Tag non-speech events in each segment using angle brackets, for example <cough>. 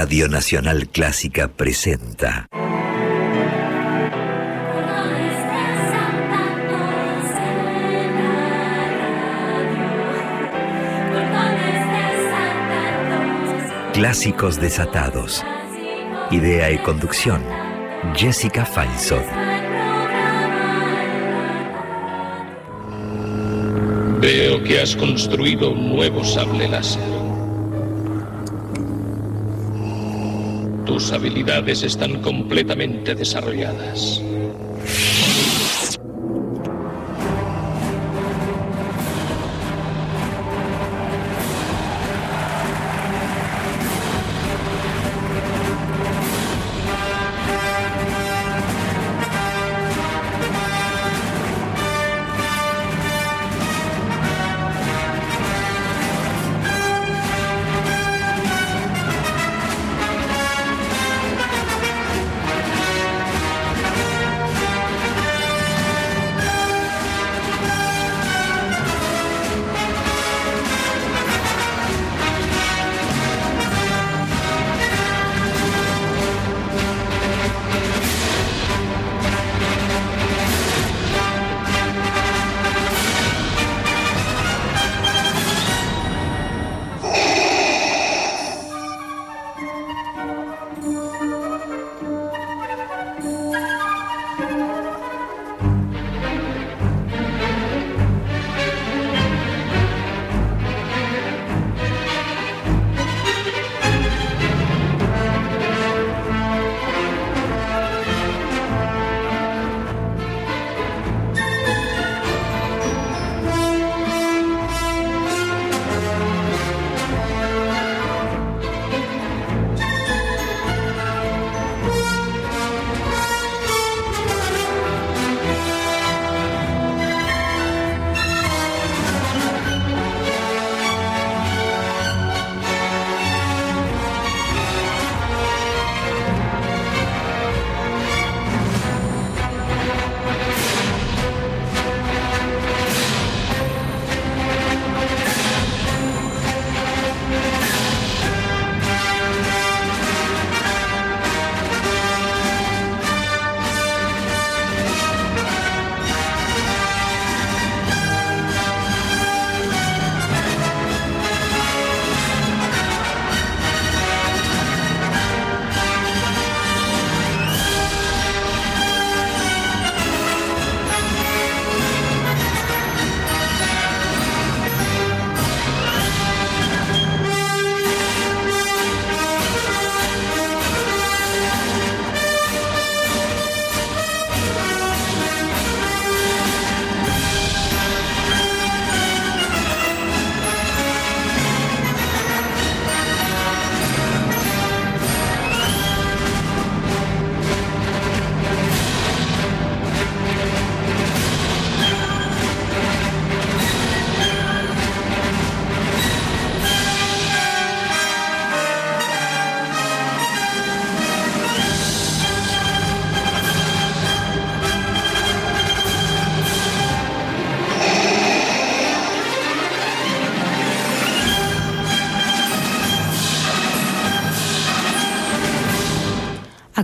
Radio Nacional Clásica presenta. Clásicos desatados. Idea y conducción. Jessica Feinsohn. Veo que has construido un nuevo sable láser. Tus habilidades están completamente desarrolladas.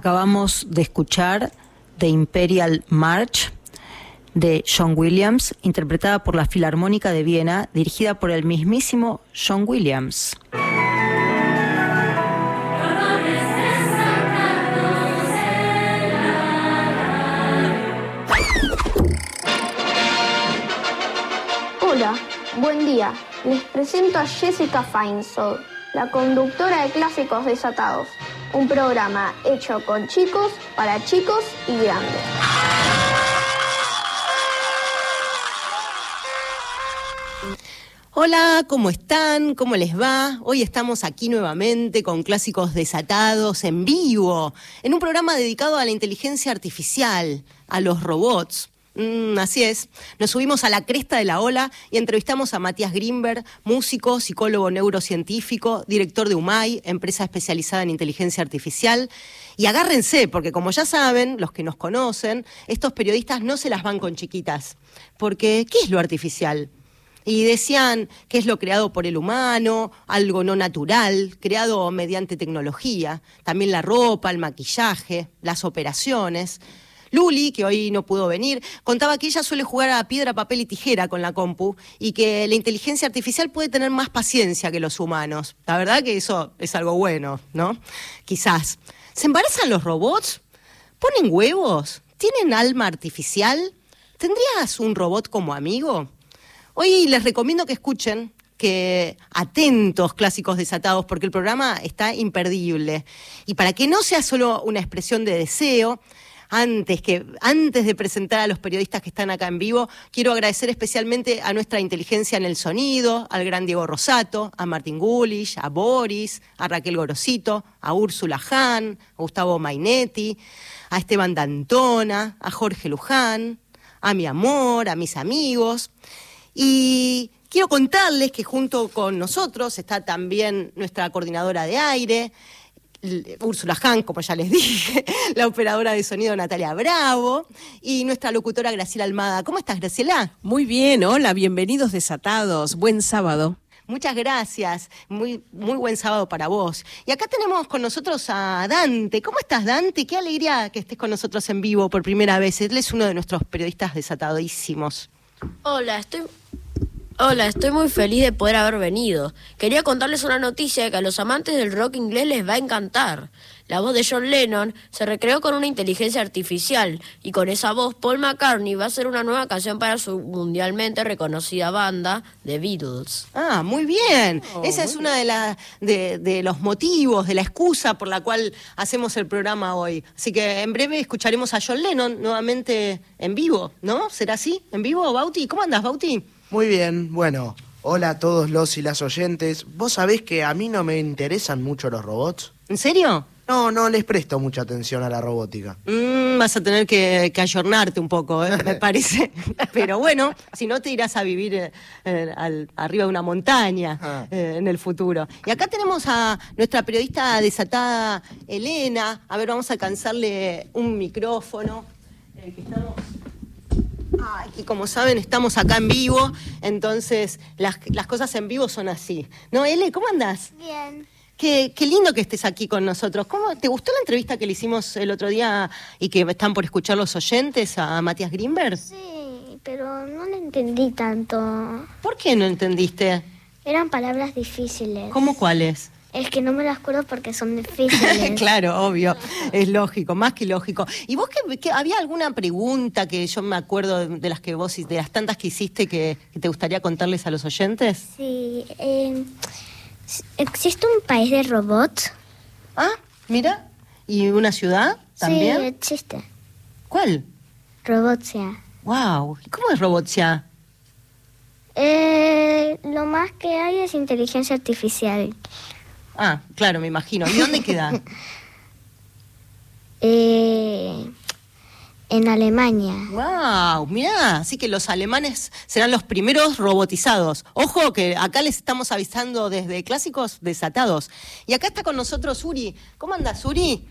Acabamos de escuchar The Imperial March de John Williams, interpretada por la Filarmónica de Viena, dirigida por el mismísimo John Williams. Hola, buen día. Les presento a Jessica Feinsold, la conductora de Clásicos Desatados un programa hecho con chicos, para chicos y grandes. Hola, ¿cómo están? ¿Cómo les va? Hoy estamos aquí nuevamente con clásicos desatados en vivo, en un programa dedicado a la inteligencia artificial, a los robots. Mm, así es. Nos subimos a la cresta de la ola y entrevistamos a Matías Grimberg, músico, psicólogo neurocientífico, director de UMAI, empresa especializada en inteligencia artificial. Y agárrense, porque como ya saben, los que nos conocen, estos periodistas no se las van con chiquitas. Porque, ¿qué es lo artificial? y decían que es lo creado por el humano, algo no natural, creado mediante tecnología, también la ropa, el maquillaje, las operaciones. Luli, que hoy no pudo venir, contaba que ella suele jugar a piedra, papel y tijera con la compu y que la inteligencia artificial puede tener más paciencia que los humanos. La verdad que eso es algo bueno, ¿no? Quizás. ¿Se embarazan los robots? ¿Ponen huevos? ¿Tienen alma artificial? ¿Tendrías un robot como amigo? Hoy les recomiendo que escuchen que atentos clásicos desatados porque el programa está imperdible. Y para que no sea solo una expresión de deseo, antes, que, antes de presentar a los periodistas que están acá en vivo, quiero agradecer especialmente a nuestra inteligencia en el sonido, al gran Diego Rosato, a Martín Gulich, a Boris, a Raquel Gorosito, a Úrsula Hahn, a Gustavo Mainetti, a Esteban Dantona, a Jorge Luján, a mi amor, a mis amigos. Y quiero contarles que junto con nosotros está también nuestra coordinadora de aire, Úrsula Hahn, como ya les <laughs> dije, la operadora de sonido Natalia Bravo y nuestra locutora Graciela Almada. ¿Cómo estás, Graciela? Muy bien, hola, bienvenidos desatados. Buen sábado. Muchas gracias, muy, muy buen sábado para vos. Y acá tenemos con nosotros a Dante. ¿Cómo estás, Dante? Qué alegría que estés con nosotros en vivo por primera vez. Él es uno de nuestros periodistas desatadísimos. Hola, estoy Hola, estoy muy feliz de poder haber venido. Quería contarles una noticia que a los amantes del rock inglés les va a encantar. La voz de John Lennon se recreó con una inteligencia artificial y con esa voz Paul McCartney va a hacer una nueva canción para su mundialmente reconocida banda, The Beatles. Ah, muy bien. Esa es una de, la, de, de los motivos, de la excusa por la cual hacemos el programa hoy. Así que en breve escucharemos a John Lennon nuevamente en vivo, ¿no? ¿Será así? ¿En vivo, Bauti? ¿Cómo andas, Bauti? Muy bien, bueno, hola a todos los y las oyentes. ¿Vos sabés que a mí no me interesan mucho los robots? ¿En serio? No, no les presto mucha atención a la robótica. Mm, vas a tener que, que ayornarte un poco, ¿eh? <laughs> me parece. <laughs> Pero bueno, si no te irás a vivir eh, al- arriba de una montaña Ah. eh, en el futuro. Y acá tenemos a nuestra periodista desatada, Elena. A ver, vamos a alcanzarle un micrófono. que estamos... Ay, que como saben, estamos acá en vivo, entonces las, las cosas en vivo son así. ¿No, Ele? ¿Cómo andás? Bien. Qué, qué lindo que estés aquí con nosotros. ¿Cómo, ¿Te gustó la entrevista que le hicimos el otro día y que están por escuchar los oyentes a Matías Greenberg? Sí, pero no lo entendí tanto. ¿Por qué no entendiste? Eran palabras difíciles. ¿Cómo cuáles? Es que no me las acuerdo porque son <laughs> difíciles. claro, obvio, es lógico, más que lógico. ¿Y vos que, que había alguna pregunta que yo me acuerdo de, las que vos, de las tantas que hiciste que, que te gustaría contarles a los oyentes? Sí, eh, ¿existe un país de robots? Ah, mira, ¿y una ciudad Sí, también? existe. ¿Cuál? Robotsia. Wow, ¿y cómo es Robotsia? Eh, lo más que hay es inteligencia artificial. Ah, claro, me imagino. ¿Y dónde queda? <laughs> Eh, en Alemania. Wow, mirá, así que los alemanes serán los primeros robotizados. Ojo que acá les estamos avisando desde clásicos desatados. Y acá está con nosotros Uri. ¿Cómo andas, Uri?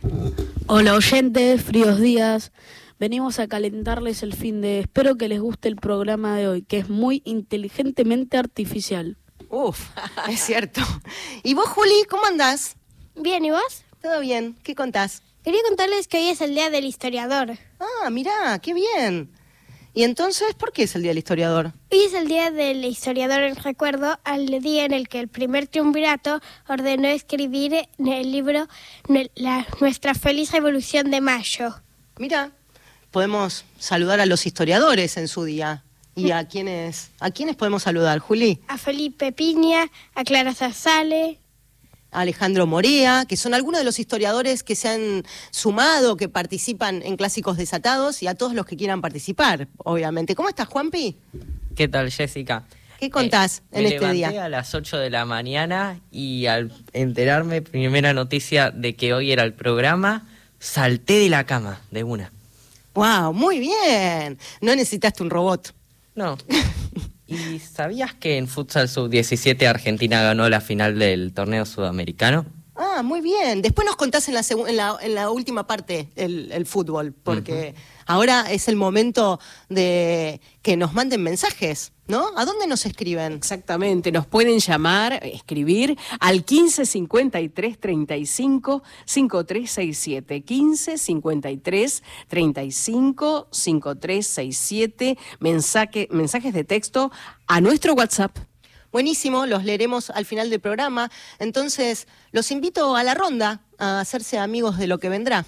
Hola oyentes, fríos días. Venimos a calentarles el fin de... Espero que les guste el programa de hoy, que es muy inteligentemente artificial. Uf, <laughs> es cierto. ¿Y vos, Juli, cómo andás? Bien, ¿y vos? ¿Todo bien? ¿Qué contás? Quería contarles que hoy es el Día del Historiador. Ah, mirá, qué bien. ¿Y entonces por qué es el Día del Historiador? Hoy es el Día del Historiador en recuerdo al día en el que el primer triunvirato ordenó escribir en el libro la- Nuestra Feliz Revolución de Mayo. Mira, podemos saludar a los historiadores en su día. ¿Y a quiénes, a quiénes podemos saludar, Juli? A Felipe Piña, a Clara Zarzale, a Alejandro Morea, que son algunos de los historiadores que se han sumado, que participan en Clásicos Desatados, y a todos los que quieran participar, obviamente. ¿Cómo estás, Juanpi? ¿Qué tal, Jessica? ¿Qué contás Eh, en me este levanté día? a las 8 de la mañana y al enterarme, primera noticia de que hoy era el programa, salté de la cama de una. ¡Wow! Muy bien. No necesitaste un robot. No. ¿Y sabías que en Futsal Sub-17 Argentina ganó la final del torneo sudamericano? Ah, muy bien. Después nos contás en la, en la, en la última parte el, el fútbol, porque ahora es el momento de que nos manden mensajes ¿No? ¿A dónde nos escriben? Exactamente, nos pueden llamar, escribir al 15 53 35 5367. 15 53 35 5367. Mensaje, mensajes de texto a nuestro WhatsApp. Buenísimo, los leeremos al final del programa. Entonces, los invito a la ronda, a hacerse amigos de lo que vendrá.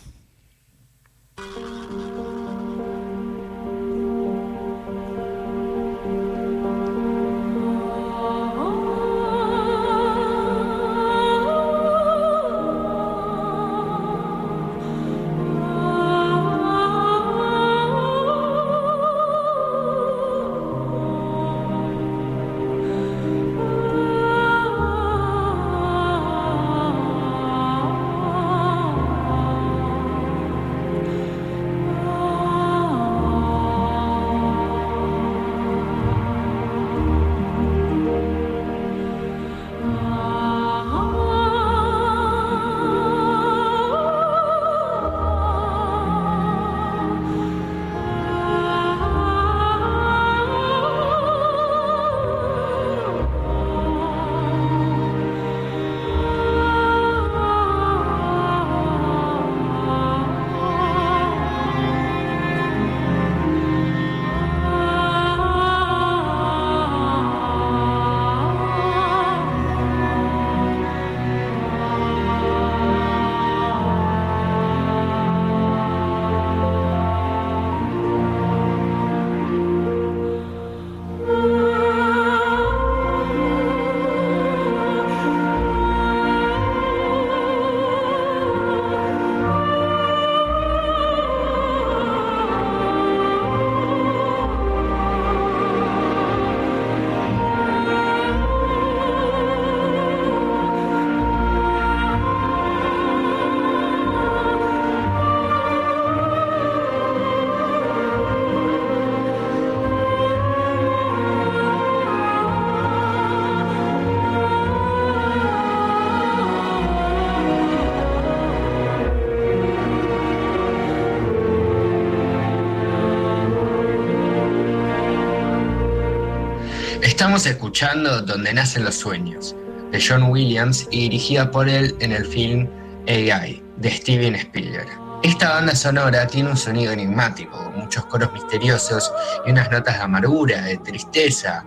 Estamos escuchando Donde nacen los sueños, de John Williams y dirigida por él en el film AI, de Steven Spielberg. Esta banda sonora tiene un sonido enigmático, muchos coros misteriosos y unas notas de amargura, de tristeza,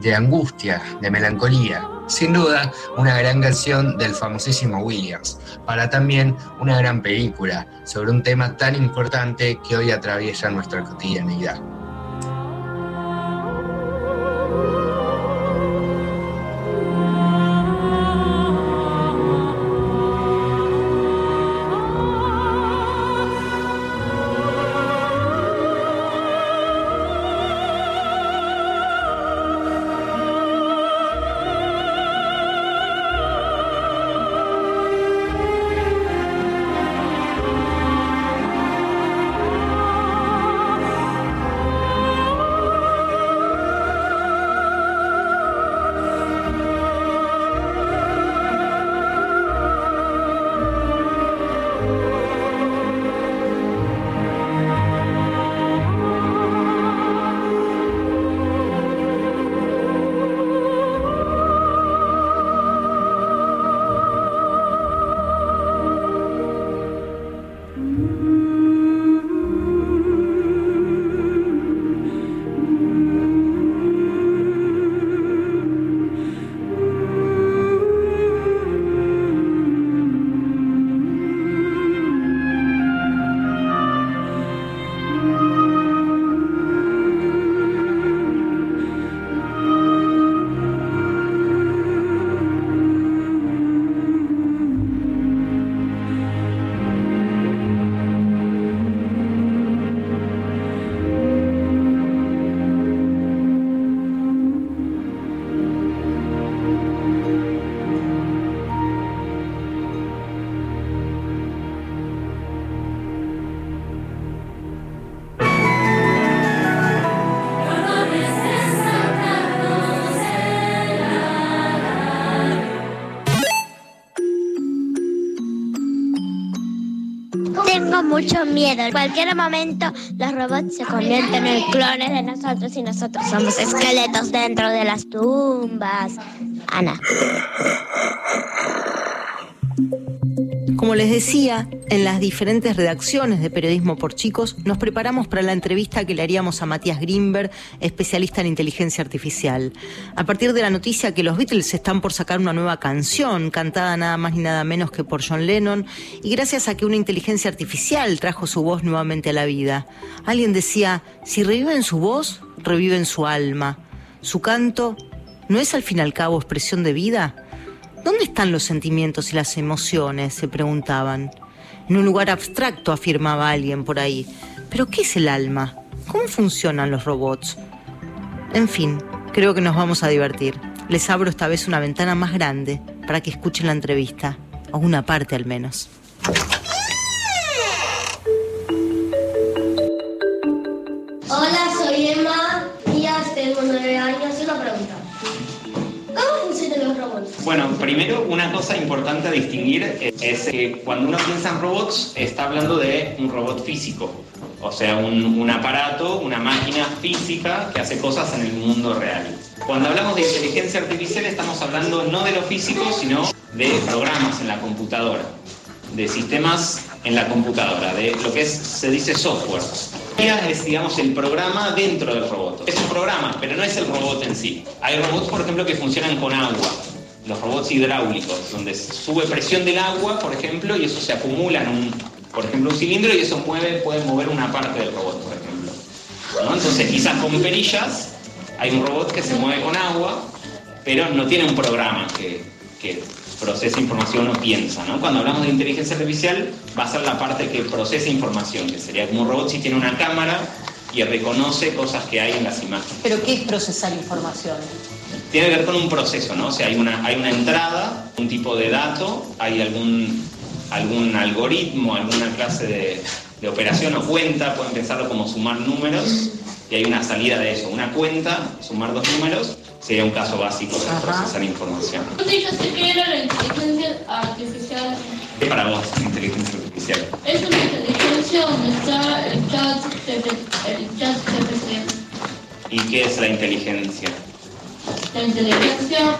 de angustia, de melancolía. Sin duda, una gran canción del famosísimo Williams, para también una gran película sobre un tema tan importante que hoy atraviesa nuestra cotidianidad. Mucho miedo. En cualquier momento los robots se convierten en clones de nosotros y nosotros somos esqueletos dentro de las tumbas. Ana. Les decía, en las diferentes redacciones de Periodismo por Chicos nos preparamos para la entrevista que le haríamos a Matías Grimberg, especialista en inteligencia artificial. A partir de la noticia que los Beatles están por sacar una nueva canción, cantada nada más ni nada menos que por John Lennon, y gracias a que una inteligencia artificial trajo su voz nuevamente a la vida. Alguien decía, si reviven su voz, reviven su alma. Su canto, ¿no es al fin y al cabo expresión de vida? ¿Dónde están los sentimientos y las emociones? se preguntaban. En un lugar abstracto, afirmaba alguien por ahí. ¿Pero qué es el alma? ¿Cómo funcionan los robots? En fin, creo que nos vamos a divertir. Les abro esta vez una ventana más grande para que escuchen la entrevista, o una parte al menos. Primero una cosa importante a distinguir es que cuando uno piensa en robots está hablando de un robot físico, o sea, un, un aparato, una máquina física que hace cosas en el mundo real. Cuando hablamos de inteligencia artificial estamos hablando no de lo físico, sino de programas en la computadora, de sistemas en la computadora, de lo que es, se dice software. Es, digamos, el programa dentro del robot. Es un programa, pero no es el robot en sí. Hay robots, por ejemplo, que funcionan con agua. Los robots hidráulicos, donde sube presión del agua, por ejemplo, y eso se acumula en un, por ejemplo, un cilindro y eso mueve, puede mover una parte del robot, por ejemplo. Entonces, quizás con perillas hay un robot que se mueve con agua, pero no tiene un programa que, que procesa información o piensa. ¿no? Cuando hablamos de inteligencia artificial, va a ser la parte que procesa información, que sería como un robot si tiene una cámara y reconoce cosas que hay en las imágenes. ¿Pero qué es procesar información? Tiene que ver con un proceso, ¿no? O sea, hay una, hay una entrada, un tipo de dato, hay algún, algún algoritmo, alguna clase de, de operación o cuenta, pueden pensarlo como sumar números, y hay una salida de eso. Una cuenta, sumar dos números, sería un caso básico de procesar información. Sí, yo sé que era la inteligencia artificial. ¿Qué para vos inteligencia artificial? Es una inteligencia donde está el chat, el chat GPT. ¿Y qué es la inteligencia? La inteligencia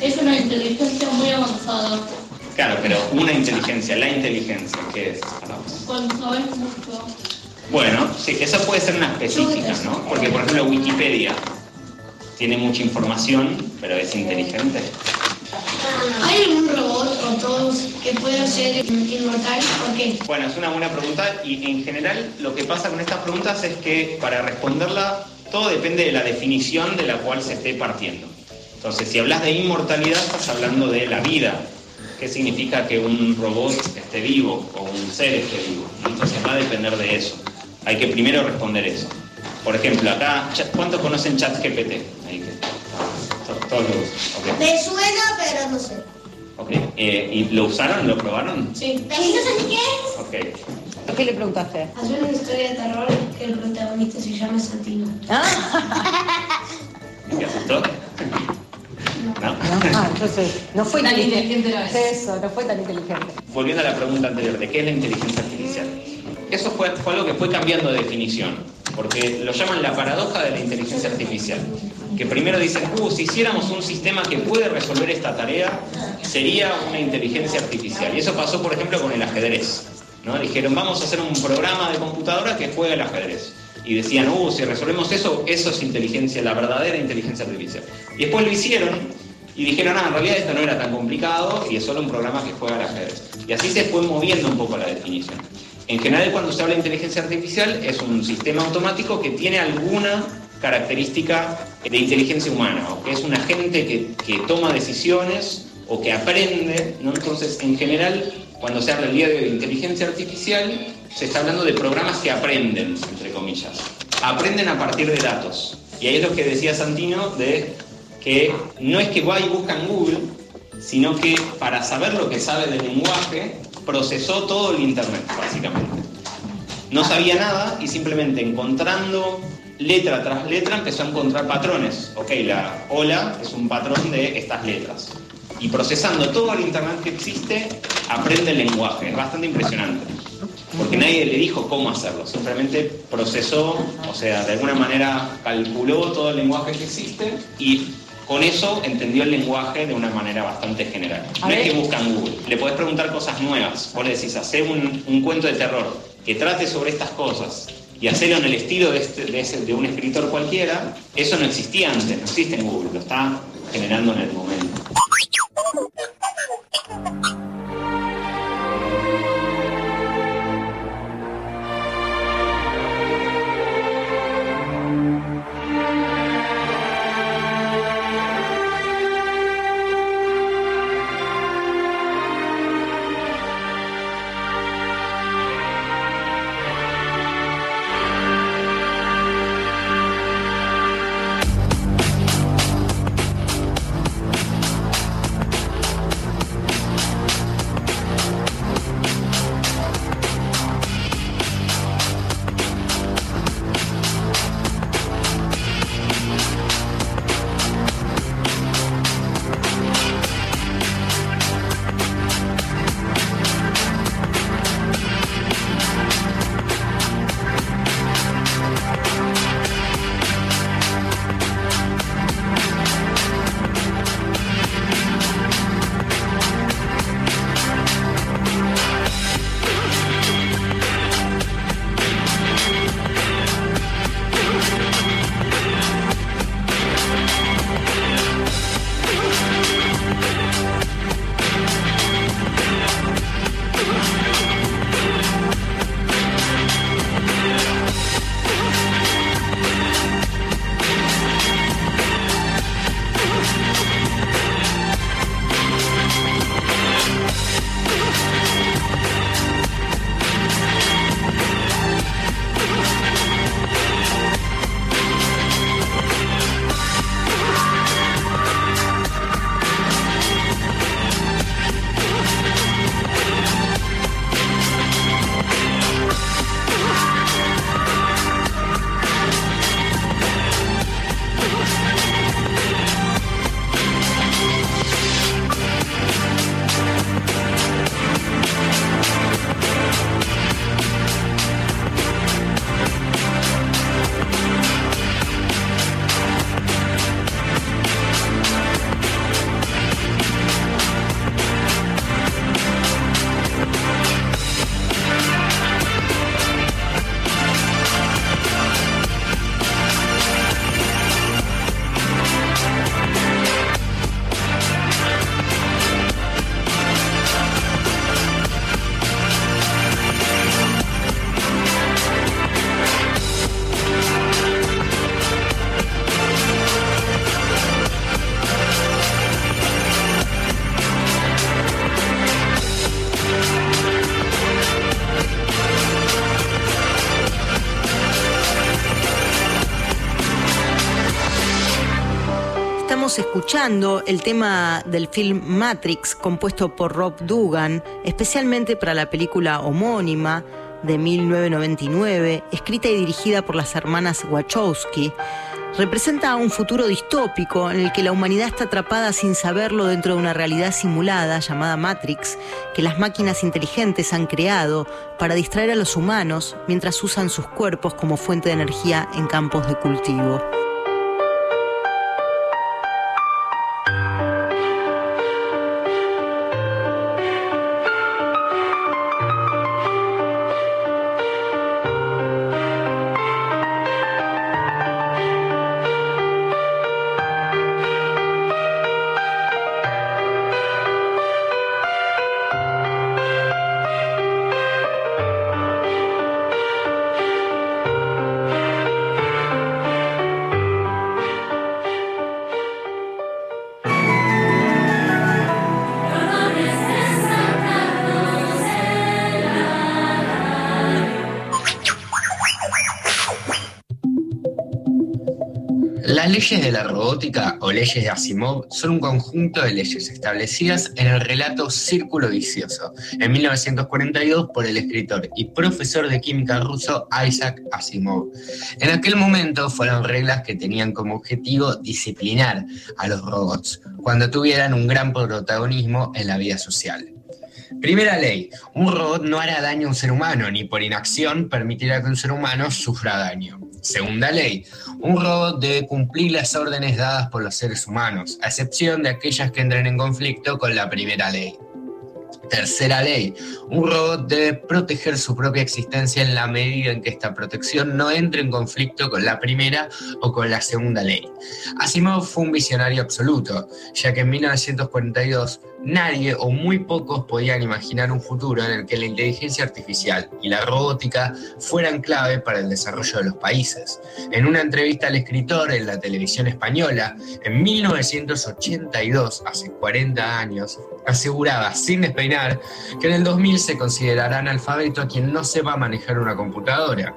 es una inteligencia muy avanzada. Claro, pero una inteligencia, la inteligencia, ¿qué es? Cuando sabes mucho. Bueno, sí, eso puede ser una específica, ¿no? Porque, por ejemplo, Wikipedia tiene mucha información, pero es inteligente. ¿Hay algún robot o todos que pueda ser inmortal? ¿Por qué? Bueno, es una buena pregunta y en general lo que pasa con estas preguntas es que para responderla todo depende de la definición de la cual se esté partiendo. Entonces, si hablas de inmortalidad, estás hablando de la vida. ¿Qué significa que un robot esté vivo o un ser esté vivo? Entonces va a depender de eso. Hay que primero responder eso. Por ejemplo, acá, ¿cuántos conocen ChatGPT? Ahí que- to- Todos lo usan. ok. Me suena, pero no sé. Ok, eh, ¿Y lo usaron? ¿Lo probaron? Sí. Pero no sé qué es. Ok. ¿Qué le preguntaste? Hacer una historia de terror que el protagonista se llama Santino. <laughs> ¿Y ¿Te asustó? ¿No? Ah, entonces, no fue Tan inteligente. inteligente no es. Eso, no fue tan inteligente. Volviendo a la pregunta anterior, ¿de qué es la inteligencia artificial? Eso fue, fue algo que fue cambiando de definición, porque lo llaman la paradoja de la inteligencia artificial. Que primero dicen, uh, si hiciéramos un sistema que puede resolver esta tarea, sería una inteligencia artificial. Y eso pasó, por ejemplo, con el ajedrez. ¿No? Dijeron, vamos a hacer un programa de computadora que juegue al ajedrez. Y decían, uh, si resolvemos eso, eso es inteligencia, la verdadera inteligencia artificial. Y después lo hicieron y dijeron, ah, en realidad esto no era tan complicado y es solo un programa que juega al ajedrez. Y así se fue moviendo un poco la definición. En general, cuando se habla de inteligencia artificial, es un sistema automático que tiene alguna característica de inteligencia humana, o que es un agente que, que toma decisiones o que aprende, ¿no? Entonces, en general, cuando se habla el día de hoy inteligencia artificial, se está hablando de programas que aprenden, entre comillas. Aprenden a partir de datos. Y ahí es lo que decía Santino de que no es que va y busca en Google, sino que para saber lo que sabe del lenguaje, procesó todo el Internet, básicamente. No sabía nada y simplemente encontrando letra tras letra empezó a encontrar patrones. Ok, la hola es un patrón de estas letras. Y procesando todo el Internet que existe, aprende el lenguaje. Es bastante impresionante. porque nadie le dijo cómo hacerlo, simplemente procesó, o sea, de alguna manera calculó todo el lenguaje que existe y con eso entendió el lenguaje de una manera bastante general. A No es ver. que busca en Google, le podés preguntar cosas nuevas, vos le decís, hacé un, un cuento de terror que trate sobre estas cosas y hacerlo en el estilo de, este- de ese- de un escritor cualquiera, eso no existía antes, no existe en Google, lo está generando en el momento. あ。<laughs> Escuchando el tema del film Matrix, compuesto por Rob Dugan, especialmente para la película homónima de 1999, escrita y dirigida por las hermanas Wachowski. Representa un futuro distópico en el que la humanidad está atrapada sin saberlo dentro de una realidad simulada llamada Matrix, que las máquinas inteligentes han creado para distraer a los humanos mientras usan sus cuerpos como fuente de energía en campos de cultivo. De la robótica o leyes de Asimov son un conjunto de leyes establecidas en el relato Círculo Vicioso, en 1942 por el escritor y profesor de química ruso Isaac Asimov. En aquel momento fueron reglas que tenían como objetivo disciplinar a los robots cuando tuvieran un gran protagonismo en la vida social. Primera ley, un robot no hará daño a un ser humano, ni por inacción permitirá que un ser humano sufra daño. Segunda ley, un robot debe cumplir las órdenes dadas por los seres humanos, a excepción de aquellas que entren en conflicto con la primera ley. Tercera ley, un robot debe proteger su propia existencia en la medida en que esta protección no entre en conflicto con la primera o con la segunda ley. Asimov fue un visionario absoluto, ya que en 1942 nadie o muy pocos podían imaginar un futuro en el que la inteligencia artificial y la robótica fueran clave para el desarrollo de los países. En una entrevista al escritor en la televisión española, en 1982, hace 40 años, aseguraba sin despeinar que en el 2000 se considerará analfabeto a quien no sepa manejar una computadora.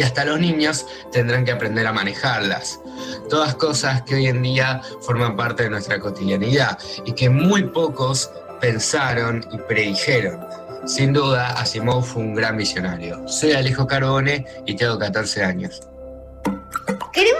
Y hasta los niños tendrán que aprender a manejarlas. Todas cosas que hoy en día forman parte de nuestra cotidianidad y que muy pocos pensaron y predijeron. Sin duda, Asimov fue un gran visionario. Soy Alejo Carbone y tengo 14 años. Queremos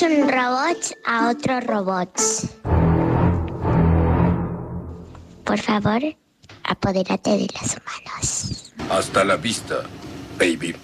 ¿Qué le dice un robot a otro robot? Por favor, apodérate de las humanos. Hasta la vista, baby.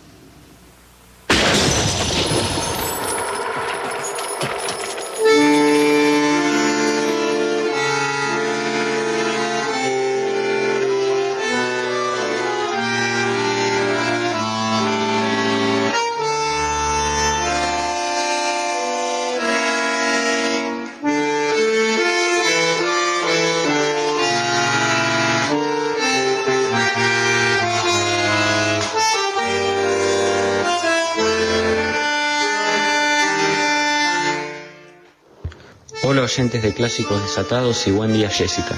Hola oyentes de Clásicos Desatados y buen día Jessica.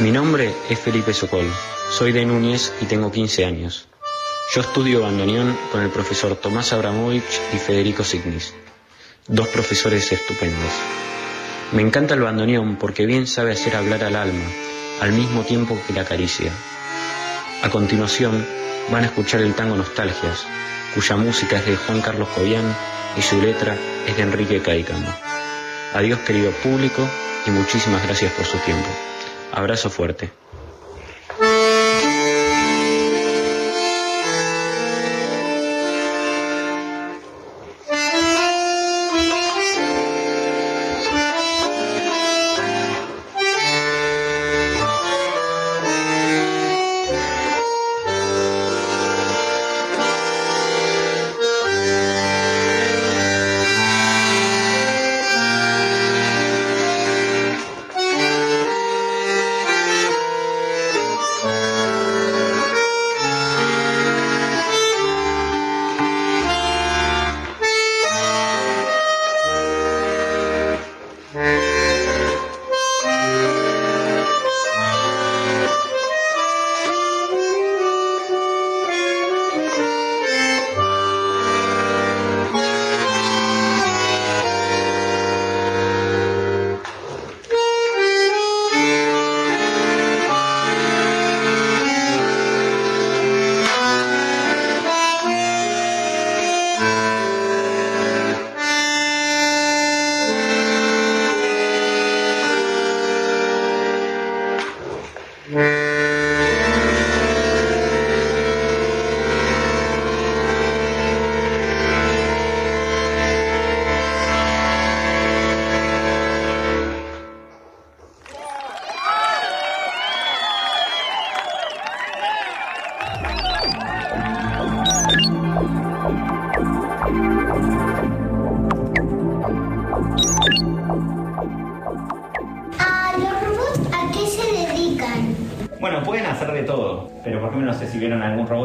Mi nombre es Felipe Socol, soy de Núñez y tengo 15 años. Yo estudio bandoneón con el profesor Tomás Abramovich y Federico Signis, dos profesores estupendos. Me encanta el bandoneón porque bien sabe hacer hablar al alma, al mismo tiempo que la acaricia. A continuación van a escuchar el tango Nostalgias, cuya música es de Juan Carlos Cobian y su letra es de Enrique Caicamo. Adiós querido público y muchísimas gracias por su tiempo. Abrazo fuerte.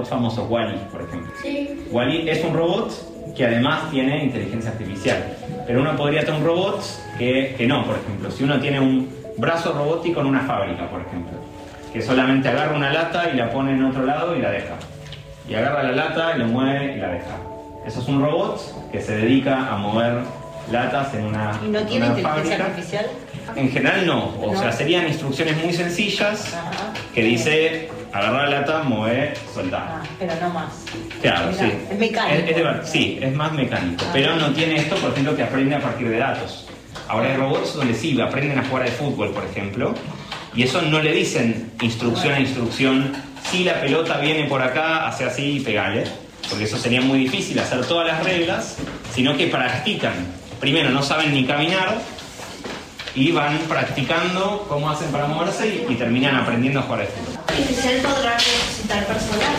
Vieron algún robot famoso, Wally, por ejemplo. Sí. Wally es un robot que además tiene inteligencia artificial, pero uno podría tener un robot que, que no, por ejemplo, si uno tiene un brazo robótico en una fábrica, por ejemplo, que solamente agarra una lata y la pone en otro lado y la deja. Y agarra la lata y lo mueve y la deja. Eso es un robot que se dedica a mover latas en una, ¿Y no tiene una inteligencia fábrica. artificial? En general no, o No. sea, serían instrucciones muy sencillas que dice agarrar la lata, mover, soltar. Ah, pero no más. Claro, sí. es mecánico. Es- es de ver- sí, es más mecánico. Ah. Pero no tiene esto, por ejemplo, que aprende a partir de datos. Ahora hay robots donde sí, aprenden a jugar al fútbol, por ejemplo. Y eso no le dicen instrucción a instrucción. Si la pelota viene por acá, hace así y pegale. Porque eso sería muy difícil hacer todas las reglas, sino que practican. Primero, no saben ni caminar y van practicando cómo hacen para moverse y, y terminan aprendiendo a jugar al fútbol. Artificial podrá necesitar personal.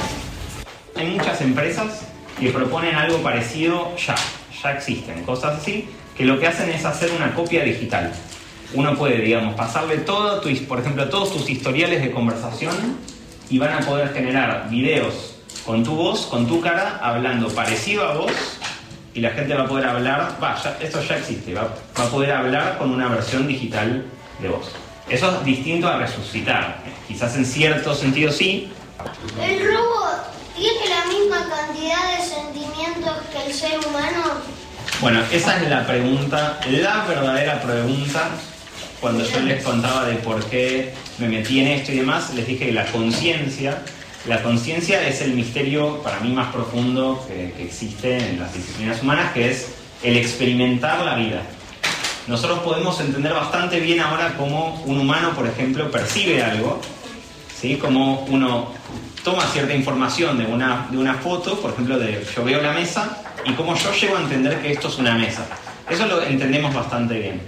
Hay muchas empresas que proponen algo parecido ya, ya existen, cosas así, que lo que hacen es hacer una copia digital. Uno puede, digamos, pasarle todo, tu, por ejemplo, todos tus historiales de conversación y van a poder generar videos con tu voz, con tu cara, hablando parecido a vos y la gente va a poder hablar, va, esto ya existe, va, va a poder hablar con una versión digital de vos. Eso es distinto a resucitar. Quizás en cierto sentido sí, ¿El robot tiene la misma cantidad de sentimientos que el ser humano? Bueno, esa es la pregunta, la verdadera pregunta. Cuando yo les contaba de por qué me metí en esto y demás, les dije que la conciencia, la conciencia es el misterio para mí más profundo que, que existe en las disciplinas humanas, que es el experimentar la vida. Nosotros podemos entender bastante bien ahora cómo un humano, por ejemplo, percibe algo, ¿sí? Como uno toma cierta información de una, de una foto, por ejemplo, de yo veo la mesa y cómo yo llego a entender que esto es una mesa. Eso lo entendemos bastante bien.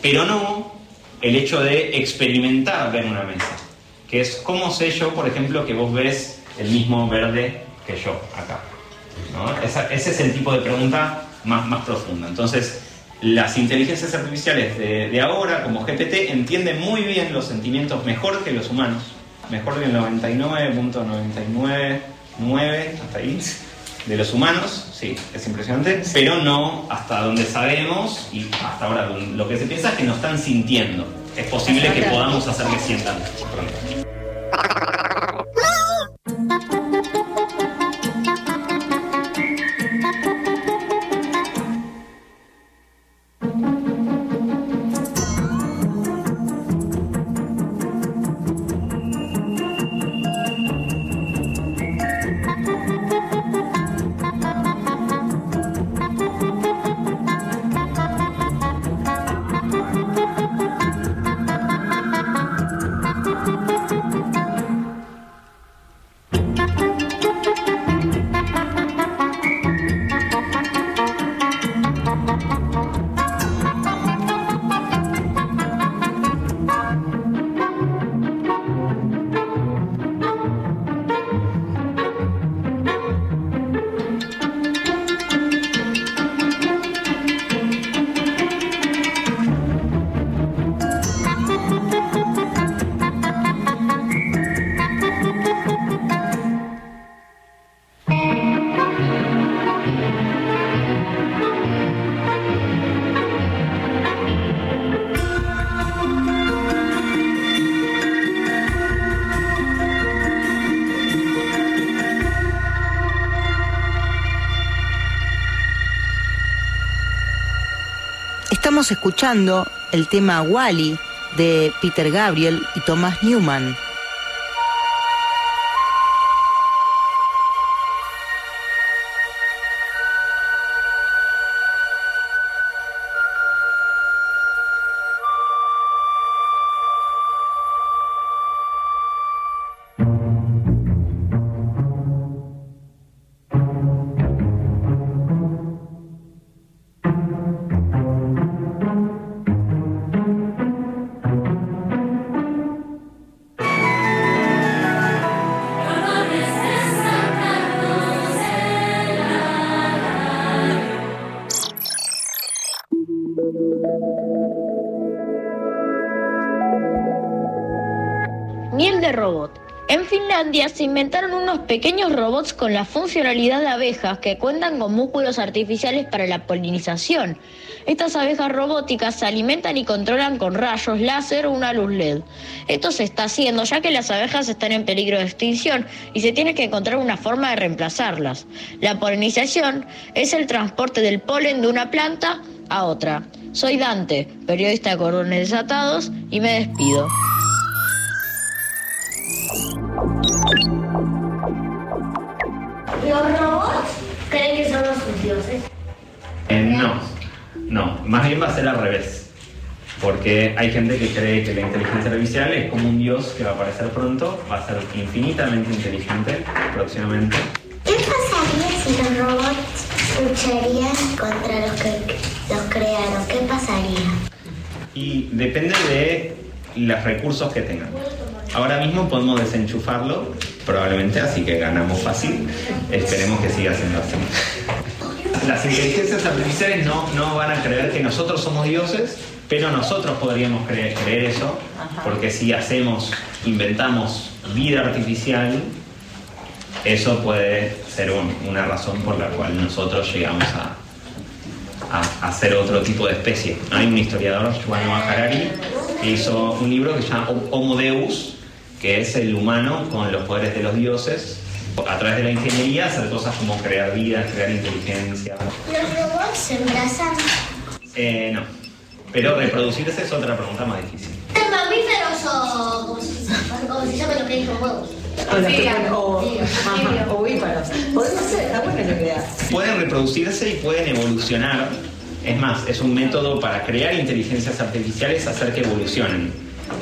Pero no el hecho de experimentar ver una mesa, que es cómo sé yo, por ejemplo, que vos ves el mismo verde que yo acá. ¿no? Ese es el tipo de pregunta más, más profunda. Entonces, las inteligencias artificiales de, de ahora, como GPT, entienden muy bien los sentimientos mejor que los humanos, mejor que el 99.999, hasta ahí, de los humanos, sí, es impresionante, pero no hasta donde sabemos y hasta ahora lo que se piensa es que no están sintiendo. Es posible que podamos hacer que sientan. pronto. <laughs> Estamos escuchando el tema Wally de Peter Gabriel y Thomas Newman. Finlandia se inventaron unos pequeños robots con la funcionalidad de abejas que cuentan con músculos artificiales para la polinización. Estas abejas robóticas se alimentan y controlan con rayos láser o una luz LED. Esto se está haciendo ya que las abejas están en peligro de extinción y se tiene que encontrar una forma de reemplazarlas. La polinización es el transporte del polen de una planta a otra. Soy Dante, periodista de Cordones Desatados, y me despido. ¿Los robots creen que son los dioses? Eh, no, no, más bien va a ser al revés. Porque hay gente que cree que la inteligencia artificial es como un dios que va a aparecer pronto, va a ser infinitamente inteligente próximamente. ¿Qué pasaría si los robots lucharían contra los que los crearon? ¿Qué pasaría? Y depende de los recursos que tengan. Ahora mismo podemos desenchufarlo, probablemente, así que ganamos fácil. Esperemos que siga siendo así. Las inteligencias artificiales no, no van a creer que nosotros somos dioses, pero nosotros podríamos creer, creer eso, porque si hacemos, inventamos vida artificial, eso puede ser un- una razón por la cual nosotros llegamos a, a, a ser otro tipo de especie. Hay un historiador, Yuval Noah Harari, que hizo un libro que se llama Homo Deus, que es el humano con los poderes de los dioses, a través de la ingeniería hacer cosas como crear vida, crear inteligencia. ¿Los robots se embarazan? Eh, no. Pero reproducirse es otra pregunta más difícil. ¿Mamíferos o como se, llama lo que dijo huevos? O, ajá, ovíparos. Podemos ser, está bueno lo que da. Pueden reproducirse y pueden evolucionar. Es más, es un método para crear inteligencias artificiales, hacer que evolucionen,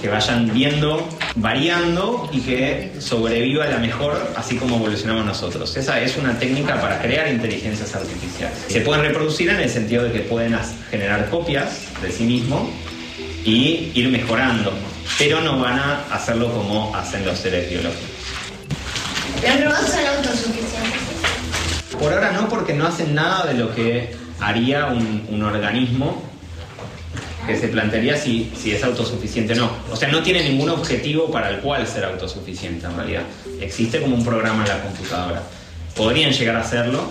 que vayan viendo, variando y que sobreviva la mejor, así como evolucionamos nosotros. Esa es una técnica para crear inteligencias artificiales. Se pueden reproducir en el sentido de que pueden generar copias de sí mismo y ir mejorando, pero no van a hacerlo como hacen los seres biológicos. ¿Los robots son autosuficientes? Por ahora no, porque no hacen nada de lo que haría un, un organismo que se plantearía si, si es autosuficiente o no. O sea, no tiene ningún objetivo para el cual ser autosuficiente en realidad. Existe como un programa en la computadora. Podrían llegar a serlo.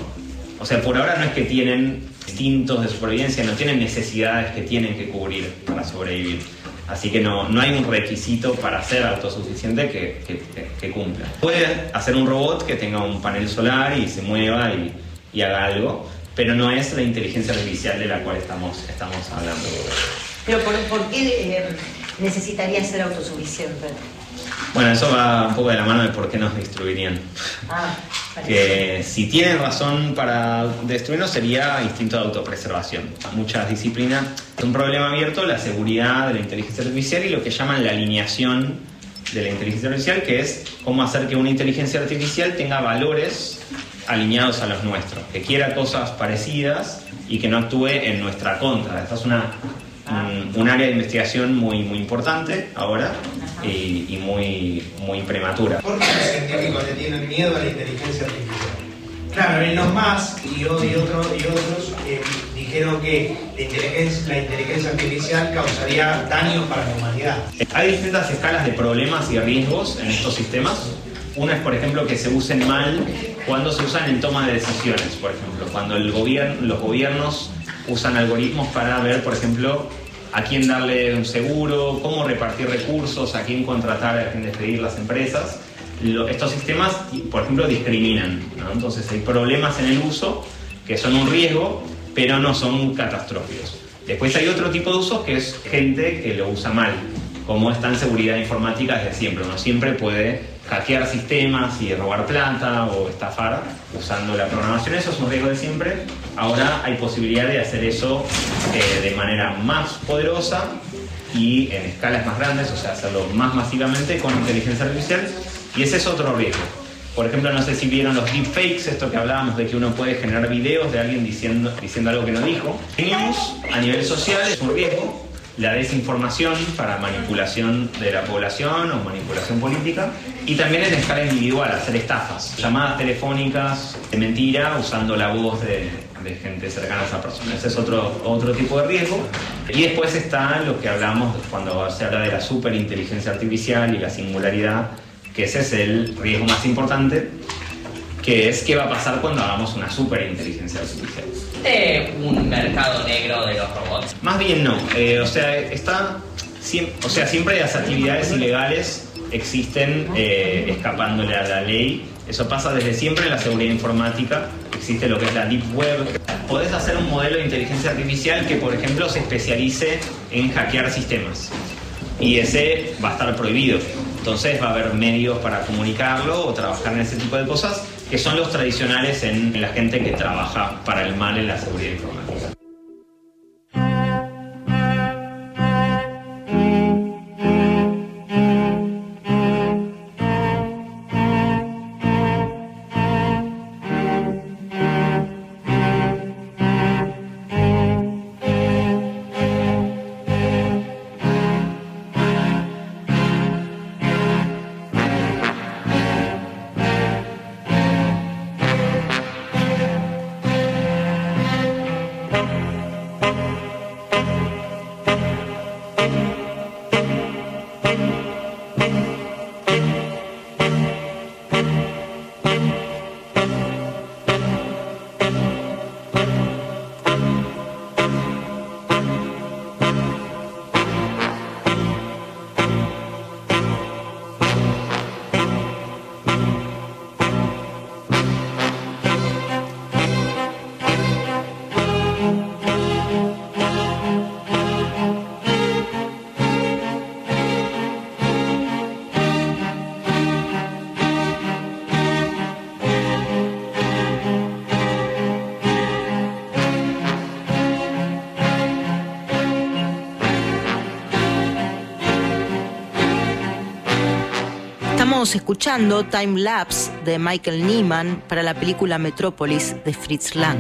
O sea, por ahora no es que tienen instintos de supervivencia, no tienen necesidades que tienen que cubrir para sobrevivir. Así que no, no hay un requisito para ser autosuficiente que, que- que cumpla. Puede hacer un robot que tenga un panel solar y se mueva y, y haga algo, pero no es la inteligencia artificial de la cual estamos, estamos hablando. Pero ¿por, por qué eh, necesitaría ser autosuficiente? Bueno, eso va un poco de la mano de por qué nos destruirían. Ah, Que si tienen razón para destruirnos sería instinto de autopreservación. Muchas disciplinas es un problema abierto la seguridad de la inteligencia artificial y lo que llaman la alineación de la inteligencia artificial, que es cómo hacer que una inteligencia artificial tenga valores alineados a los nuestros, que quiera cosas parecidas y que no actúe en nuestra contra. Esta es una, un, un área de investigación muy, muy importante ahora y, y muy, muy prematura. ¿Por qué los científicos le tienen miedo a la inteligencia artificial? Claro, Elon Musk y, o- y otro- y otros eh, dijeron que la inteligencia, la inteligencia artificial causaría daños para la humanidad. Hay distintas escalas de problemas y riesgos en estos sistemas. Una es, por ejemplo, que se usen mal cuando se usan en toma de decisiones, por ejemplo, cuando el gobierno, los gobiernos usan algoritmos para ver, por ejemplo, a quién darle un seguro, cómo repartir recursos, a quién contratar, a quién despedir las empresas. Lo- estos sistemas, por ejemplo, discriminan. ¿no? Entonces hay problemas en el uso que son un riesgo, pero no son catastróficos. Después hay otro tipo de usos que es gente que lo usa mal, como está en seguridad informática desde siempre. Uno siempre puede hackear sistemas y robar plata o estafar usando la programación. Eso es un riesgo de siempre. Ahora hay posibilidad de hacer eso eh, de manera más poderosa y en escalas más grandes, o sea, hacerlo más masivamente con inteligencia artificial. Y ese es otro riesgo. Por ejemplo, no sé si vieron los deepfakes, esto que hablábamos de que uno puede generar videos de alguien diciendo, diciendo algo que no dijo. News a nivel social es un riesgo. La desinformación para manipulación de la población o manipulación política. Y también en escala individual, hacer estafas. Llamadas telefónicas de mentira usando la voz de, gente cercana a esa persona. Ese es otro, otro tipo de riesgo. Y después está lo que hablamos cuando se habla de la superinteligencia artificial y la singularidad, que ese es el riesgo más importante, que es qué va a pasar cuando hagamos una superinteligencia artificial. ¿Existe un mercado negro de los robots? Más bien no, eh, o sea, está, o sea, siempre las actividades ilegales existen eh, escapándole a la ley. Eso pasa desde siempre en la seguridad informática. Existe lo que es la Deep Web. Podés hacer un modelo de inteligencia artificial que, por ejemplo, se especialice en hackear sistemas. Y ese va a estar prohibido. Entonces va a haber medios para comunicarlo o trabajar en ese tipo de cosas que son los tradicionales en la gente que trabaja para el mal en la seguridad informática. Estamos escuchando Time Lapse de Michael Nyman para la película Metrópolis de Fritz Lang.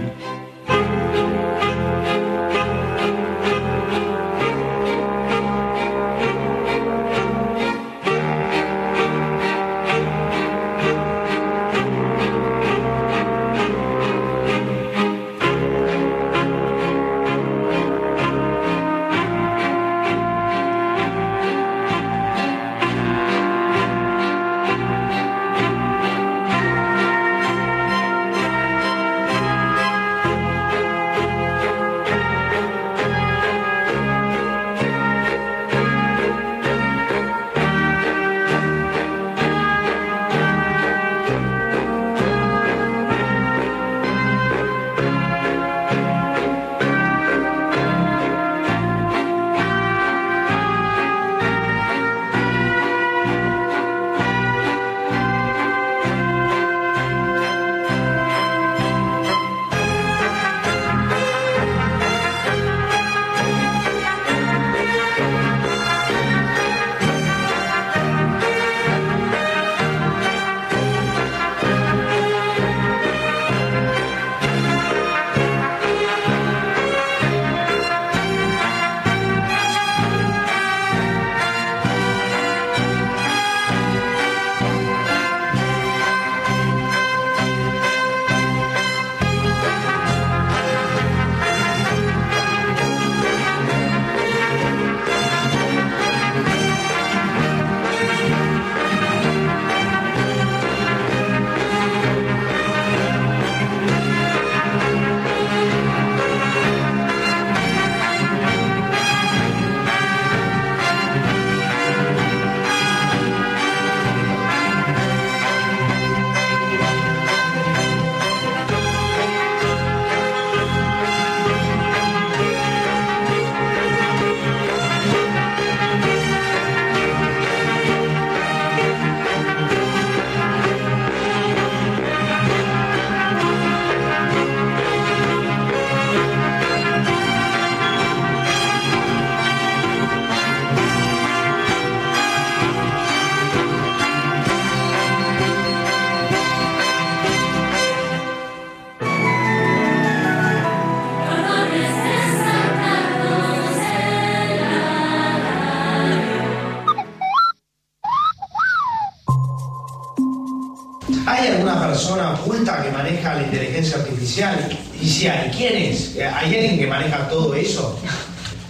Si hay, ¿quién es? ¿Hay alguien que maneja todo eso?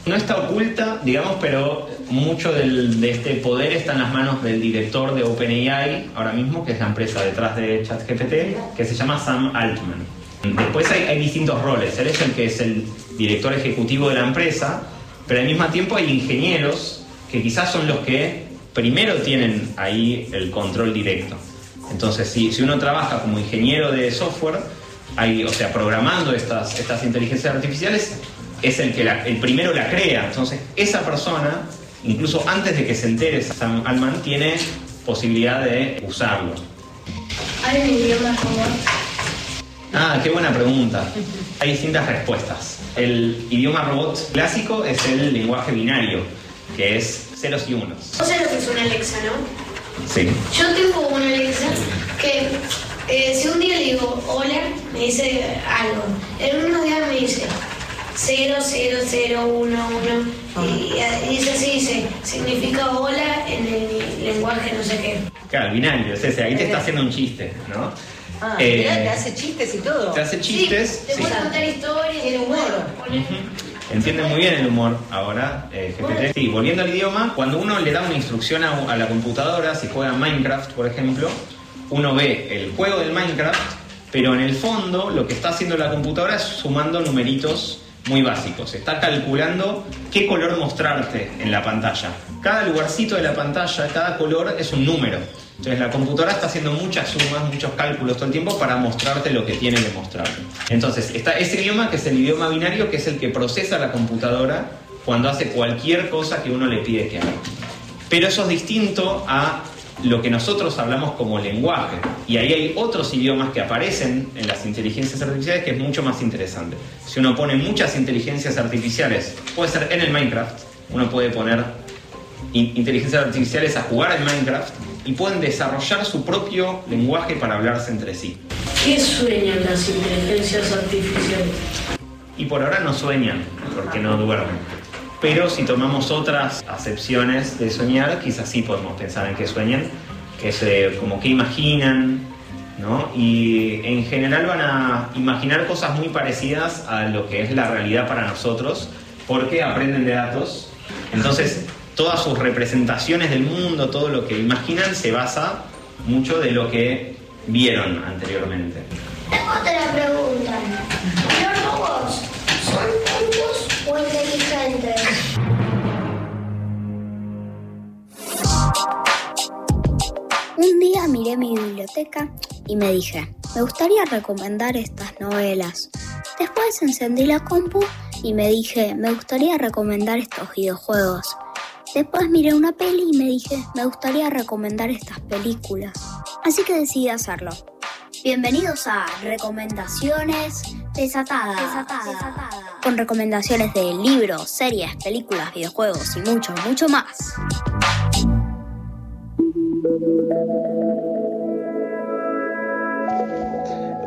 No está oculta, digamos, pero mucho del- de este poder está en las manos del director de OpenAI ahora mismo, que es la empresa detrás de ChatGPT, que se llama Sam Altman. Después hay, hay distintos roles. Él es el que es el director ejecutivo de la empresa, pero al mismo tiempo hay ingenieros que quizás son los que primero tienen ahí el control directo. Entonces, si, si uno trabaja como ingeniero de software, hay, o sea, programando estas, estas inteligencias artificiales, es el que la- el primero la crea. Entonces, esa persona, incluso antes de que se entere Sam Altman, tiene posibilidad de usarlo. Hay un idioma robot. Ah, qué buena pregunta. <laughs> Hay distintas respuestas. El idioma robot clásico es el lenguaje binario, que es ceros y unos. ¿Vos sabés lo que es una Alexa, no? Sí. Yo tengo una Alexa que eh, si un día le digo hola, me dice algo. En unos días me dice 0, 0, 0, 1, 1. Y, y eso sí dice, significa hola en el lenguaje no sé qué. Claro, el binario, es ese. Ahí te está haciendo un chiste, ¿no? Ah, Eh, mirá, te hace chistes y todo. te hace chistes, Te sí. puedes contar historias. Tiene humor. Entiende muy bien el humor ahora, eh, GPT. Sí, volviendo al idioma, cuando uno le da una instrucción a, a la computadora, si juega Minecraft, por ejemplo, uno ve el juego del Minecraft, pero en el fondo lo que está haciendo la computadora es sumando numeritos muy básicos. Está calculando qué color mostrarte en la pantalla. Cada lugarcito de la pantalla, cada color es un número. Entonces la computadora está haciendo muchas sumas, muchos cálculos todo el tiempo para mostrarte lo que tiene que mostrarte. Entonces está ese idioma que es el idioma binario, que es el que procesa la computadora cuando hace cualquier cosa que uno le pide que haga. Pero eso es distinto a lo que nosotros hablamos como lenguaje. Y ahí hay otros idiomas que aparecen en las inteligencias artificiales que es mucho más interesante. Si uno pone muchas inteligencias artificiales, puede ser en el Minecraft, uno puede poner in- inteligencias artificiales a jugar al Minecraft y pueden desarrollar su propio lenguaje para hablarse entre sí. ¿Qué sueñan las inteligencias artificiales? Y por ahora no sueñan, porque no duermen. Pero si tomamos otras acepciones de soñar, quizás sí podemos pensar en que sueñan, que es eh, como que imaginan, ¿no? Y en general van a imaginar cosas muy parecidas a lo que es la realidad para nosotros, porque aprenden de datos. Entonces, todas sus representaciones del mundo, todo lo que imaginan, se basa mucho de lo que vieron anteriormente. Tengo otra pregunta. Un día miré mi biblioteca y me dije, me gustaría recomendar estas novelas. Después encendí la compu y me dije, me gustaría recomendar estos videojuegos. Después miré una peli y me dije, me gustaría recomendar estas películas. Así que decidí hacerlo. Bienvenidos a Recomendaciones Desatadas. Con recomendaciones de libros, series, películas, videojuegos y mucho, mucho más.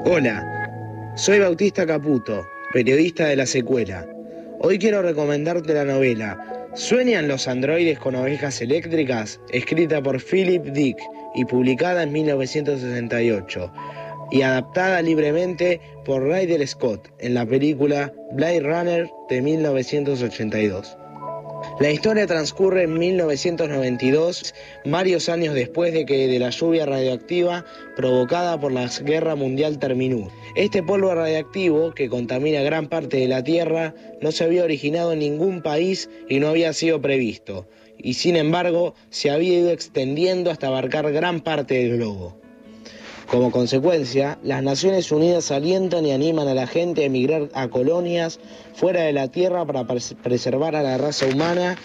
Hola, soy Bautista Caputo, periodista de la secuela. Hoy quiero recomendarte la novela ¿Sueñan los androides con ovejas eléctricas? escrita por Philip Dick y publicada en 1968 y adaptada libremente por Ryder Scott en la película Blade Runner de 1982. La historia transcurre en 1992, varios años después de que de la lluvia radioactiva provocada por la Guerra Mundial terminó. Este polvo radiactivo, que contamina gran parte de la Tierra, no se había originado en ningún país y no había sido previsto, y sin embargo se había ido extendiendo hasta abarcar gran parte del globo. Como consecuencia, las Naciones Unidas alientan y animan a la gente a emigrar a colonias fuera de la Tierra para pres- preservar a la raza humana.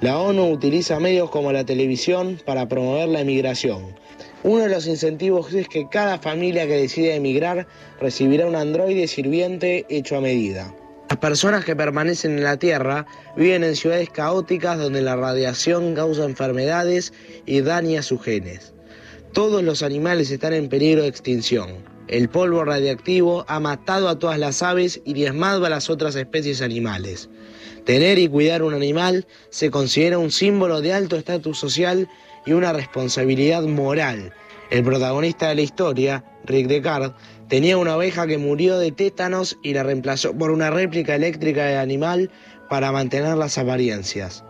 La ONU utiliza medios como la televisión para promover la emigración. Uno de los incentivos es que cada familia que decida emigrar recibirá un androide sirviente hecho a medida. Las personas que permanecen en la Tierra viven en ciudades caóticas donde la radiación causa enfermedades y daña sus genes. Todos los animales están en peligro de extinción. El polvo radiactivo ha matado a todas las aves y diezmado a las otras especies animales. Tener y cuidar un animal se considera un símbolo de alto estatus social y una responsabilidad moral. El protagonista de la historia, Rick Descartes, tenía una oveja que murió de tétanos y la reemplazó por una réplica eléctrica del animal para mantener las apariencias.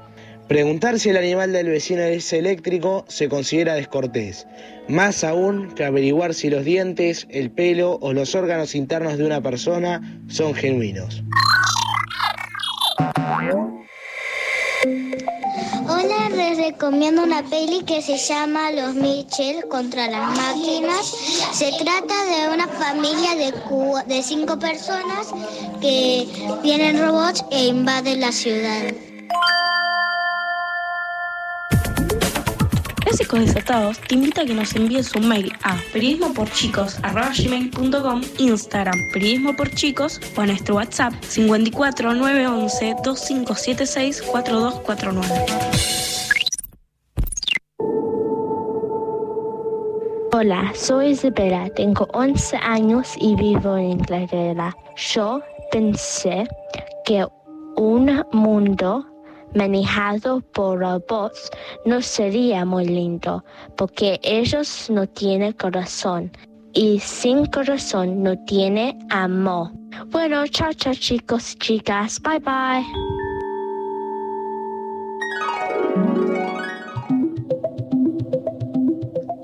Preguntar si el animal del vecino es eléctrico se considera descortés, más aún que averiguar si los dientes, el pelo o los órganos internos de una persona son genuinos. Hola, les recomiendo una peli que se llama Los Mitchell contra las máquinas. Se trata de una familia de, de cinco personas que tienen robots e invaden la ciudad. Clásicos Desatados te invita a que nos envíes un mail a periodismoporchicos.com, Instagram periodismo por chicos o a nuestro WhatsApp 54 911 2576 4249. Hola, soy Isabela, tengo 11 años y vivo en Inglaterra. Yo pensé que un mundo manejado por robots no sería muy lindo, porque ellos no tienen corazón y sin corazón no tiene amor. Bueno, chao, chao chicos chicas, bye bye.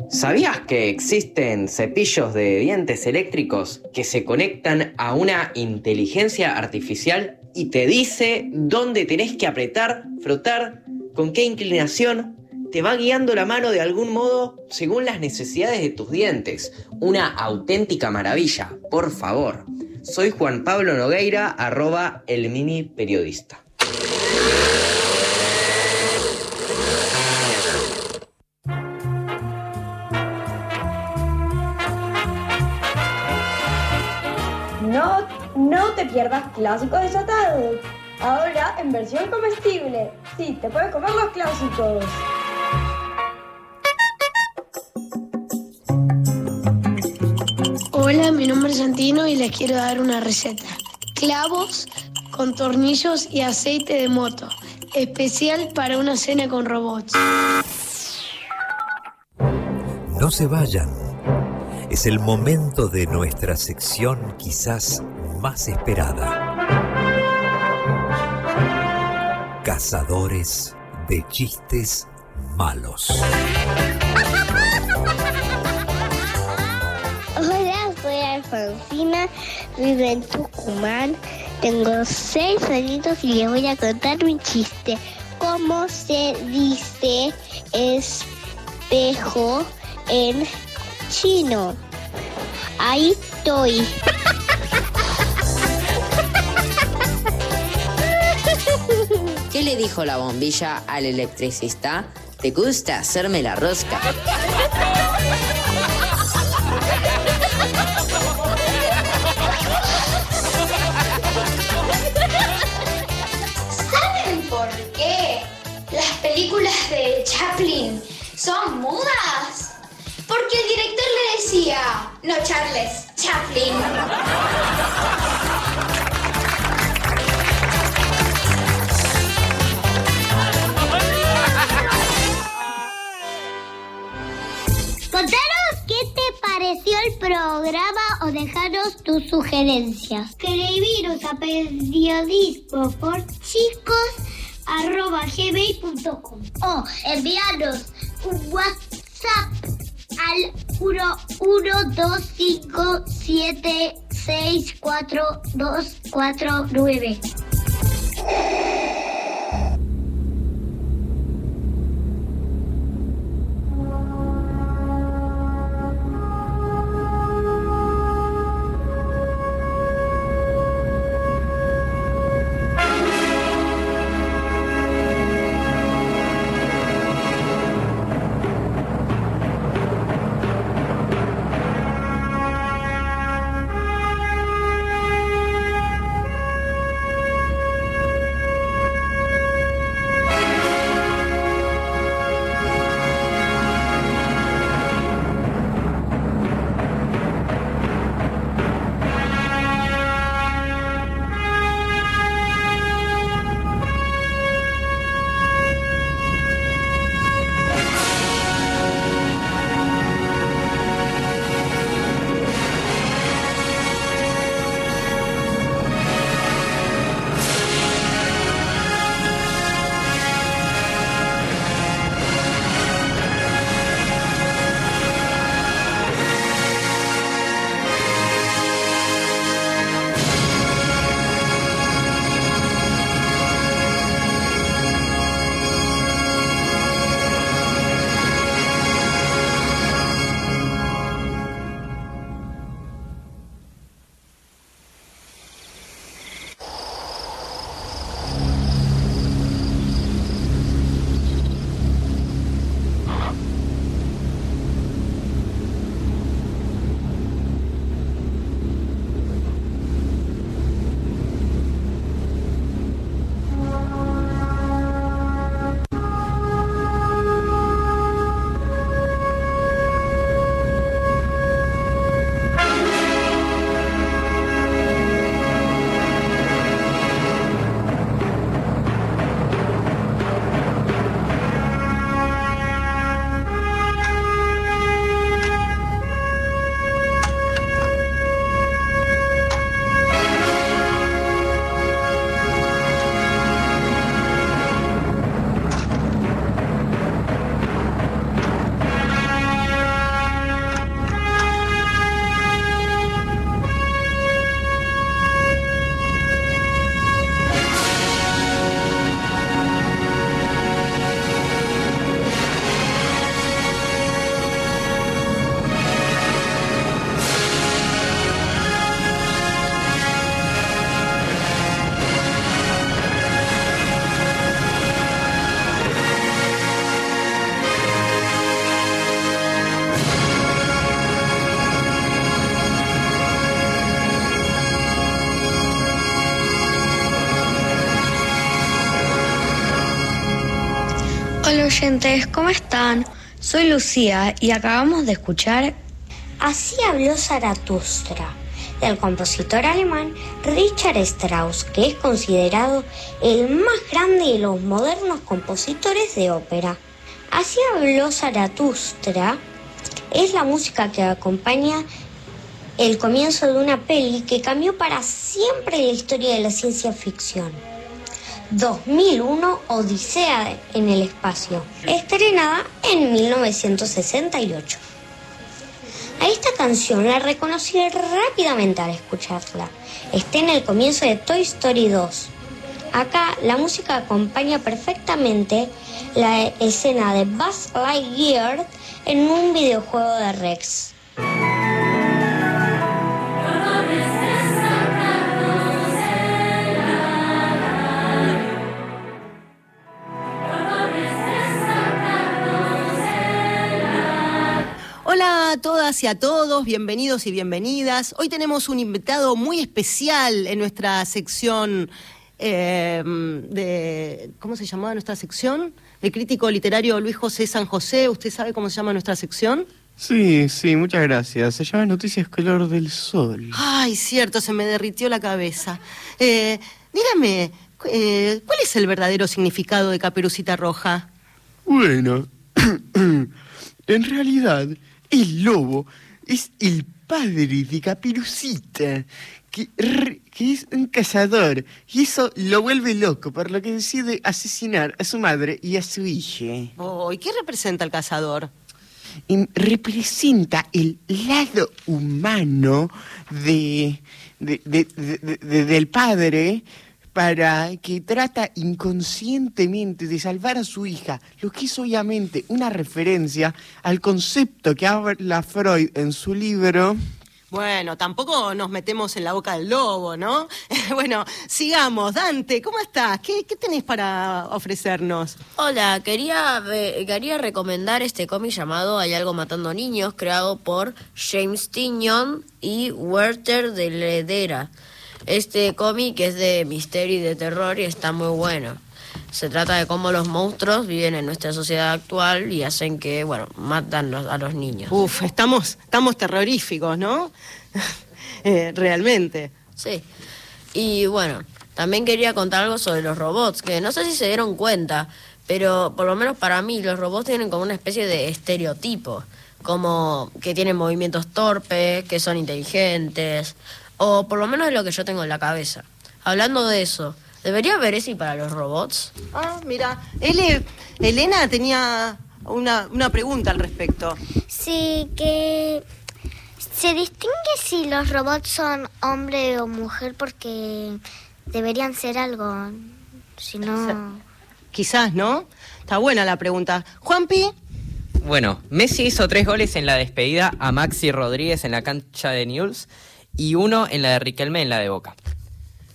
¿Sabías que existen cepillos de dientes eléctricos que se conectan a una inteligencia artificial y te dice dónde tenés que apretar, frotar, con qué inclinación? Te va guiando la mano de algún modo según las necesidades de tus dientes. Una auténtica maravilla, por favor. Soy Juan Pablo Nogueira, arroba el mini periodista. Te pierdas clásicos desatados. Ahora en versión comestible. Sí, te puedes comer los clásicos. Hola, mi nombre es Santino y les quiero dar una receta. Clavos con tornillos y aceite de moto. Especial para una cena con robots. No se vayan. Es el momento de nuestra sección quizás más esperada. Cazadores de chistes malos. Hola, soy Alfonsina, vivo en Tucumán. Tengo seis añitos y les voy a contar un chiste. ¿Cómo se dice espejo en chino? Ahí estoy. Le dijo la bombilla al electricista? ¿Te gusta hacerme la rosca? ¿Saben por qué las películas de Chaplin son mudas? Porque el director le decía, no Charles, Chaplin. Programa o dejaros tus sugerencias. Escribiros a periodismo por chicos arroba gmail.com o enviarnos un WhatsApp al 11257642249. Oyentes, ¿cómo están? Soy Lucía y acabamos de escuchar Así habló Zaratustra, del compositor alemán Richard Strauss, que es considerado el más grande de los modernos compositores de ópera. Así habló Zaratustra es la música que acompaña el comienzo de una peli que cambió para siempre la historia de la ciencia ficción. 2001 Odisea en el espacio, estrenada en 1968. A esta canción la reconocí rápidamente al escucharla. Está en el comienzo de Toy Story 2. Acá la música acompaña perfectamente la escena de Buzz Lightyear en un videojuego de Rex. A todas y a todos, bienvenidos y bienvenidas. Hoy tenemos un invitado muy especial en nuestra sección eh, de. ¿Cómo se llamaba nuestra sección? El crítico literario Luis José San José. ¿Usted sabe cómo se llama nuestra sección? Sí, sí, muchas gracias. Se llama Noticias Color del Sol. Ay, cierto, se me derritió la cabeza. Eh, dígame, eh, ¿cuál es el verdadero significado de Caperucita Roja? Bueno, <clears throat> en realidad el lobo es el padre de Caperucita, que, que, es un cazador, y eso lo vuelve loco, por lo que decide asesinar a su madre y a su hija. Oh, ¿Y qué representa el cazador? Y representa el lado humano de, de, de, del padre para que trata inconscientemente de salvar a su hija, lo que es obviamente una referencia al concepto que habla Freud en su libro. Bueno, tampoco nos metemos en la boca del lobo, ¿no? <laughs> bueno, sigamos. Dante, ¿cómo estás? ¿Qué, qué tenés para ofrecernos? Hola, quería, quería recomendar este cómic llamado Hay algo matando niños, creado por James Tiñón y Werther de Ledera. Este cómic es de misterio y de terror y está muy bueno. Se trata de cómo los monstruos viven en nuestra sociedad actual y hacen que, bueno, matan a los niños. Uf, estamos, estamos terroríficos, ¿no? <laughs> eh, realmente. Sí. Y bueno, también quería contar algo sobre los robots, que no sé si se dieron cuenta, pero por lo menos para mí los robots tienen como una especie de estereotipo, como que tienen movimientos torpes, que son inteligentes, o por lo menos es lo que yo tengo en la cabeza. Hablando de eso, ¿debería haber ese para los robots? Ah, mira, Elena tenía una, una pregunta al respecto. Sí, que se distingue si los robots son hombre o mujer porque deberían ser algo, si no... Quizás, ¿no? Está buena la pregunta. Juanpi. Bueno, Messi hizo tres goles en la despedida a Maxi Rodríguez en la cancha de News y uno en la de Riquelme en la de Boca.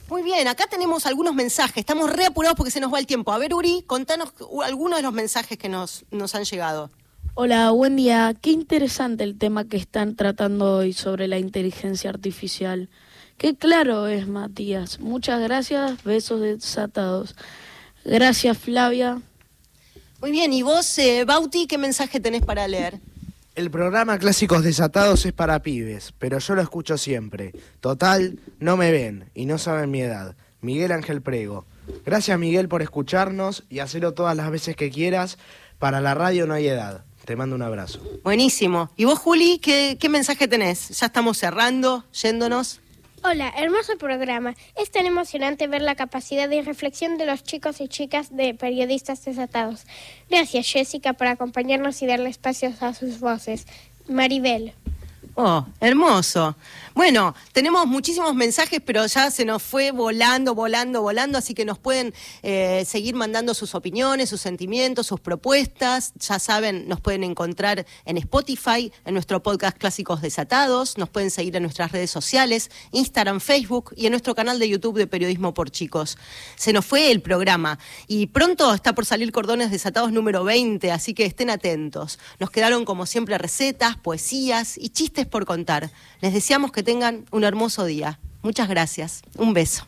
Muy bien, acá tenemos algunos mensajes. Estamos reapurados porque se nos va el tiempo. A ver, Uri, contanos algunos de los mensajes que nos, nos han llegado. Hola, buen día. Qué interesante el tema que están tratando hoy sobre la inteligencia artificial. Qué claro es, Matías. Muchas gracias. Besos desatados. Gracias, Flavia. Muy bien, y vos, eh, Bauti, ¿qué mensaje tenés para leer? El programa Clásicos Desatados es para pibes, pero yo lo escucho siempre. Total, no me ven y no saben mi edad. Miguel Ángel Prego. Gracias Miguel por escucharnos y hacerlo todas las veces que quieras. Para la radio no hay edad. Te mando un abrazo. Buenísimo. ¿Y vos, Juli, qué, qué mensaje tenés? Ya estamos cerrando, yéndonos. Hola, hermoso programa. Es tan emocionante ver la capacidad de reflexión de los chicos y chicas de periodistas desatados. Gracias, Jessica, por acompañarnos y darle espacios a sus voces. Maribel. Oh, hermoso. Bueno, tenemos muchísimos mensajes, pero ya se nos fue volando, volando, volando, así que nos pueden eh, seguir mandando sus opiniones, sus sentimientos, sus propuestas. Ya saben, nos pueden encontrar en Spotify, en nuestro podcast Clásicos Desatados, nos pueden seguir en nuestras redes sociales, Instagram, Facebook y en nuestro canal de YouTube de Periodismo por Chicos. Se nos fue el programa y pronto está por salir Cordones Desatados número 20, así que estén atentos. Nos quedaron como siempre recetas, poesías y chistes por contar. Les deseamos que tengan un hermoso día. Muchas gracias. Un beso.